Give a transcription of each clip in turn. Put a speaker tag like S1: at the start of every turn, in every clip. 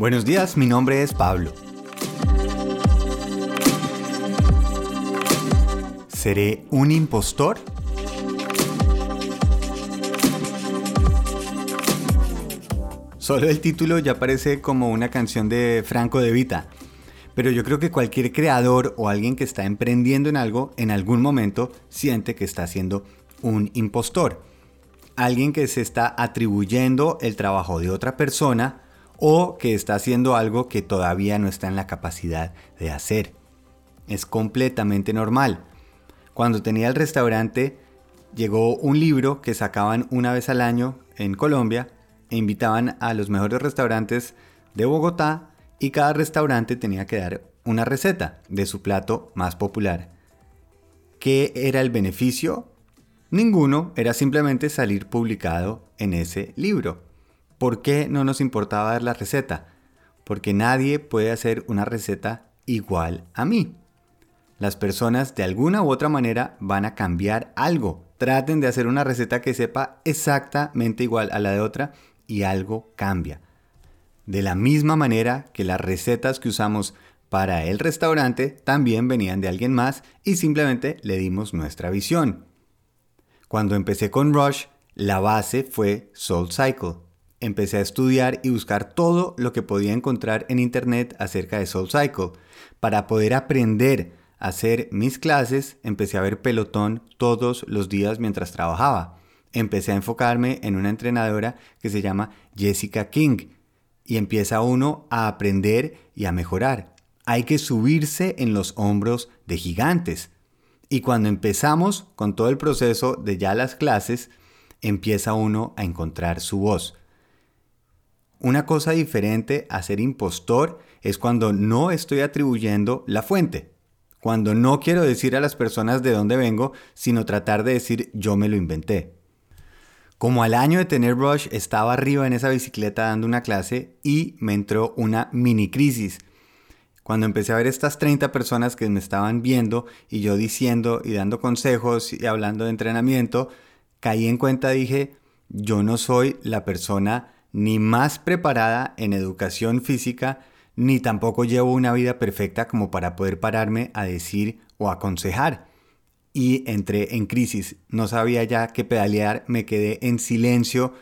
S1: Buenos días, mi nombre es Pablo. ¿Seré un impostor? Solo el título ya parece como una canción de Franco de Vita. Pero yo creo que cualquier creador o alguien que está emprendiendo en algo en algún momento siente que está siendo un impostor. Alguien que se está atribuyendo el trabajo de otra persona o que está haciendo algo que todavía no está en la capacidad de hacer. Es completamente normal. Cuando tenía el restaurante, llegó un libro que sacaban una vez al año en Colombia e invitaban a los mejores restaurantes de Bogotá y cada restaurante tenía que dar una receta de su plato más popular. ¿Qué era el beneficio? Ninguno, era simplemente salir publicado en ese libro. ¿Por qué no nos importaba dar la receta? Porque nadie puede hacer una receta igual a mí. Las personas de alguna u otra manera van a cambiar algo. Traten de hacer una receta que sepa exactamente igual a la de otra y algo cambia. De la misma manera que las recetas que usamos para el restaurante también venían de alguien más y simplemente le dimos nuestra visión. Cuando empecé con Rush, la base fue Soul Cycle empecé a estudiar y buscar todo lo que podía encontrar en internet acerca de Soul Cycle. Para poder aprender a hacer mis clases, empecé a ver pelotón todos los días mientras trabajaba. Empecé a enfocarme en una entrenadora que se llama Jessica King y empieza uno a aprender y a mejorar. Hay que subirse en los hombros de gigantes. Y cuando empezamos con todo el proceso de ya las clases, empieza uno a encontrar su voz. Una cosa diferente a ser impostor es cuando no estoy atribuyendo la fuente, cuando no quiero decir a las personas de dónde vengo, sino tratar de decir yo me lo inventé. Como al año de tener Rush estaba arriba en esa bicicleta dando una clase y me entró una mini crisis. Cuando empecé a ver estas 30 personas que me estaban viendo y yo diciendo y dando consejos y hablando de entrenamiento, caí en cuenta, dije, yo no soy la persona ni más preparada en educación física, ni tampoco llevo una vida perfecta como para poder pararme a decir o aconsejar. Y entré en crisis, no sabía ya qué pedalear, me quedé en silencio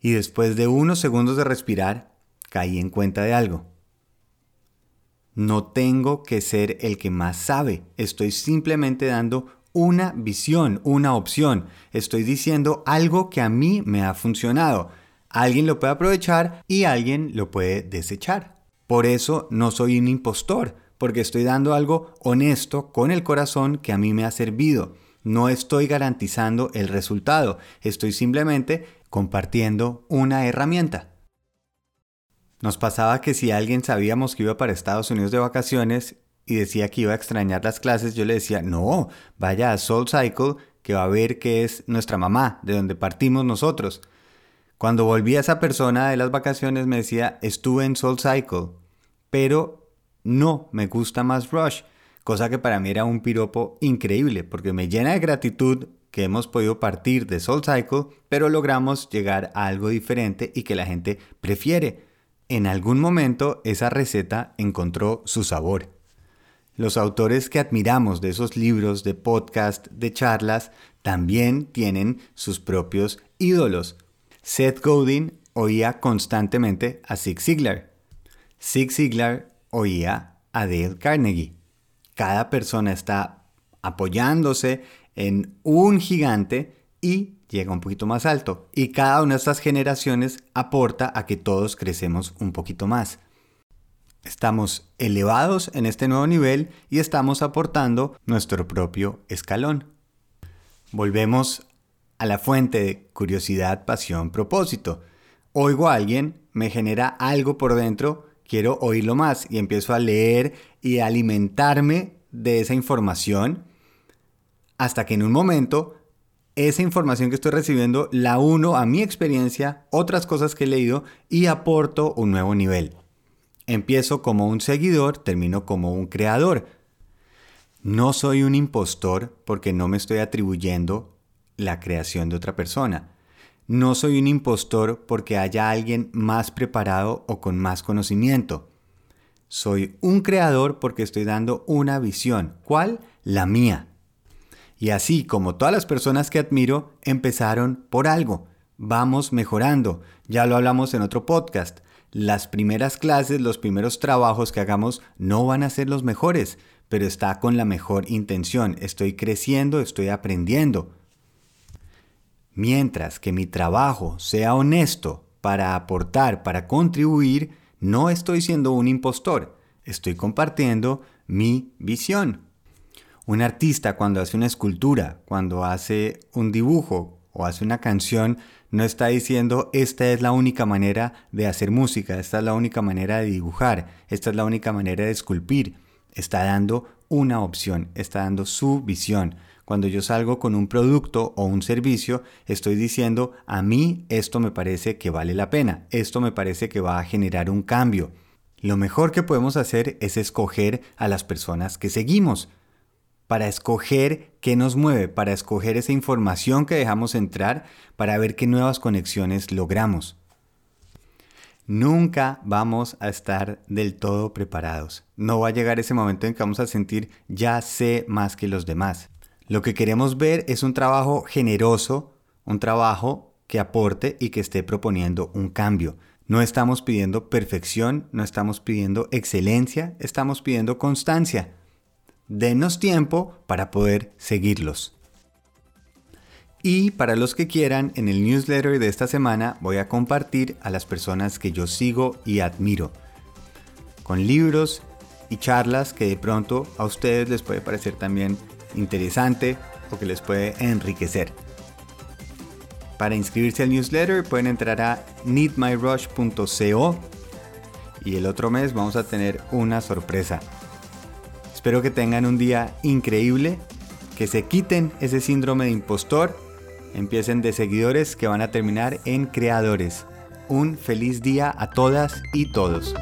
S1: y después de unos segundos de respirar, caí en cuenta de algo. No tengo que ser el que más sabe, estoy simplemente dando una visión, una opción. Estoy diciendo algo que a mí me ha funcionado. Alguien lo puede aprovechar y alguien lo puede desechar. Por eso no soy un impostor, porque estoy dando algo honesto con el corazón que a mí me ha servido. No estoy garantizando el resultado, estoy simplemente compartiendo una herramienta. Nos pasaba que si alguien sabíamos que iba para Estados Unidos de vacaciones y decía que iba a extrañar las clases, yo le decía, no, vaya a Soul Cycle, que va a ver que es nuestra mamá, de donde partimos nosotros. Cuando volví a esa persona de las vacaciones me decía, estuve en Soul Cycle, pero no, me gusta más Rush, cosa que para mí era un piropo increíble, porque me llena de gratitud que hemos podido partir de Soul Cycle, pero logramos llegar a algo diferente y que la gente prefiere. En algún momento esa receta encontró su sabor. Los autores que admiramos de esos libros, de podcast, de charlas, también tienen sus propios ídolos Seth Godin oía constantemente a Zig Ziglar. Zig Ziglar oía a Dale Carnegie. Cada persona está apoyándose en un gigante y llega un poquito más alto. Y cada una de estas generaciones aporta a que todos crecemos un poquito más. Estamos elevados en este nuevo nivel y estamos aportando nuestro propio escalón. Volvemos a la fuente de curiosidad, pasión, propósito. Oigo a alguien, me genera algo por dentro, quiero oírlo más y empiezo a leer y a alimentarme de esa información hasta que en un momento esa información que estoy recibiendo la uno a mi experiencia, otras cosas que he leído y aporto un nuevo nivel. Empiezo como un seguidor, termino como un creador. No soy un impostor porque no me estoy atribuyendo la creación de otra persona. No soy un impostor porque haya alguien más preparado o con más conocimiento. Soy un creador porque estoy dando una visión. ¿Cuál? La mía. Y así como todas las personas que admiro empezaron por algo. Vamos mejorando. Ya lo hablamos en otro podcast. Las primeras clases, los primeros trabajos que hagamos no van a ser los mejores, pero está con la mejor intención. Estoy creciendo, estoy aprendiendo. Mientras que mi trabajo sea honesto para aportar, para contribuir, no estoy siendo un impostor, estoy compartiendo mi visión. Un artista cuando hace una escultura, cuando hace un dibujo o hace una canción, no está diciendo esta es la única manera de hacer música, esta es la única manera de dibujar, esta es la única manera de esculpir. Está dando una opción, está dando su visión. Cuando yo salgo con un producto o un servicio, estoy diciendo, a mí esto me parece que vale la pena, esto me parece que va a generar un cambio. Lo mejor que podemos hacer es escoger a las personas que seguimos, para escoger qué nos mueve, para escoger esa información que dejamos entrar, para ver qué nuevas conexiones logramos. Nunca vamos a estar del todo preparados. No va a llegar ese momento en que vamos a sentir ya sé más que los demás. Lo que queremos ver es un trabajo generoso, un trabajo que aporte y que esté proponiendo un cambio. No estamos pidiendo perfección, no estamos pidiendo excelencia, estamos pidiendo constancia. Denos tiempo para poder seguirlos. Y para los que quieran, en el newsletter de esta semana voy a compartir a las personas que yo sigo y admiro, con libros y charlas que de pronto a ustedes les puede parecer también interesante o que les puede enriquecer. Para inscribirse al newsletter pueden entrar a needmyrush.co y el otro mes vamos a tener una sorpresa. Espero que tengan un día increíble, que se quiten ese síndrome de impostor, empiecen de seguidores que van a terminar en creadores. Un feliz día a todas y todos.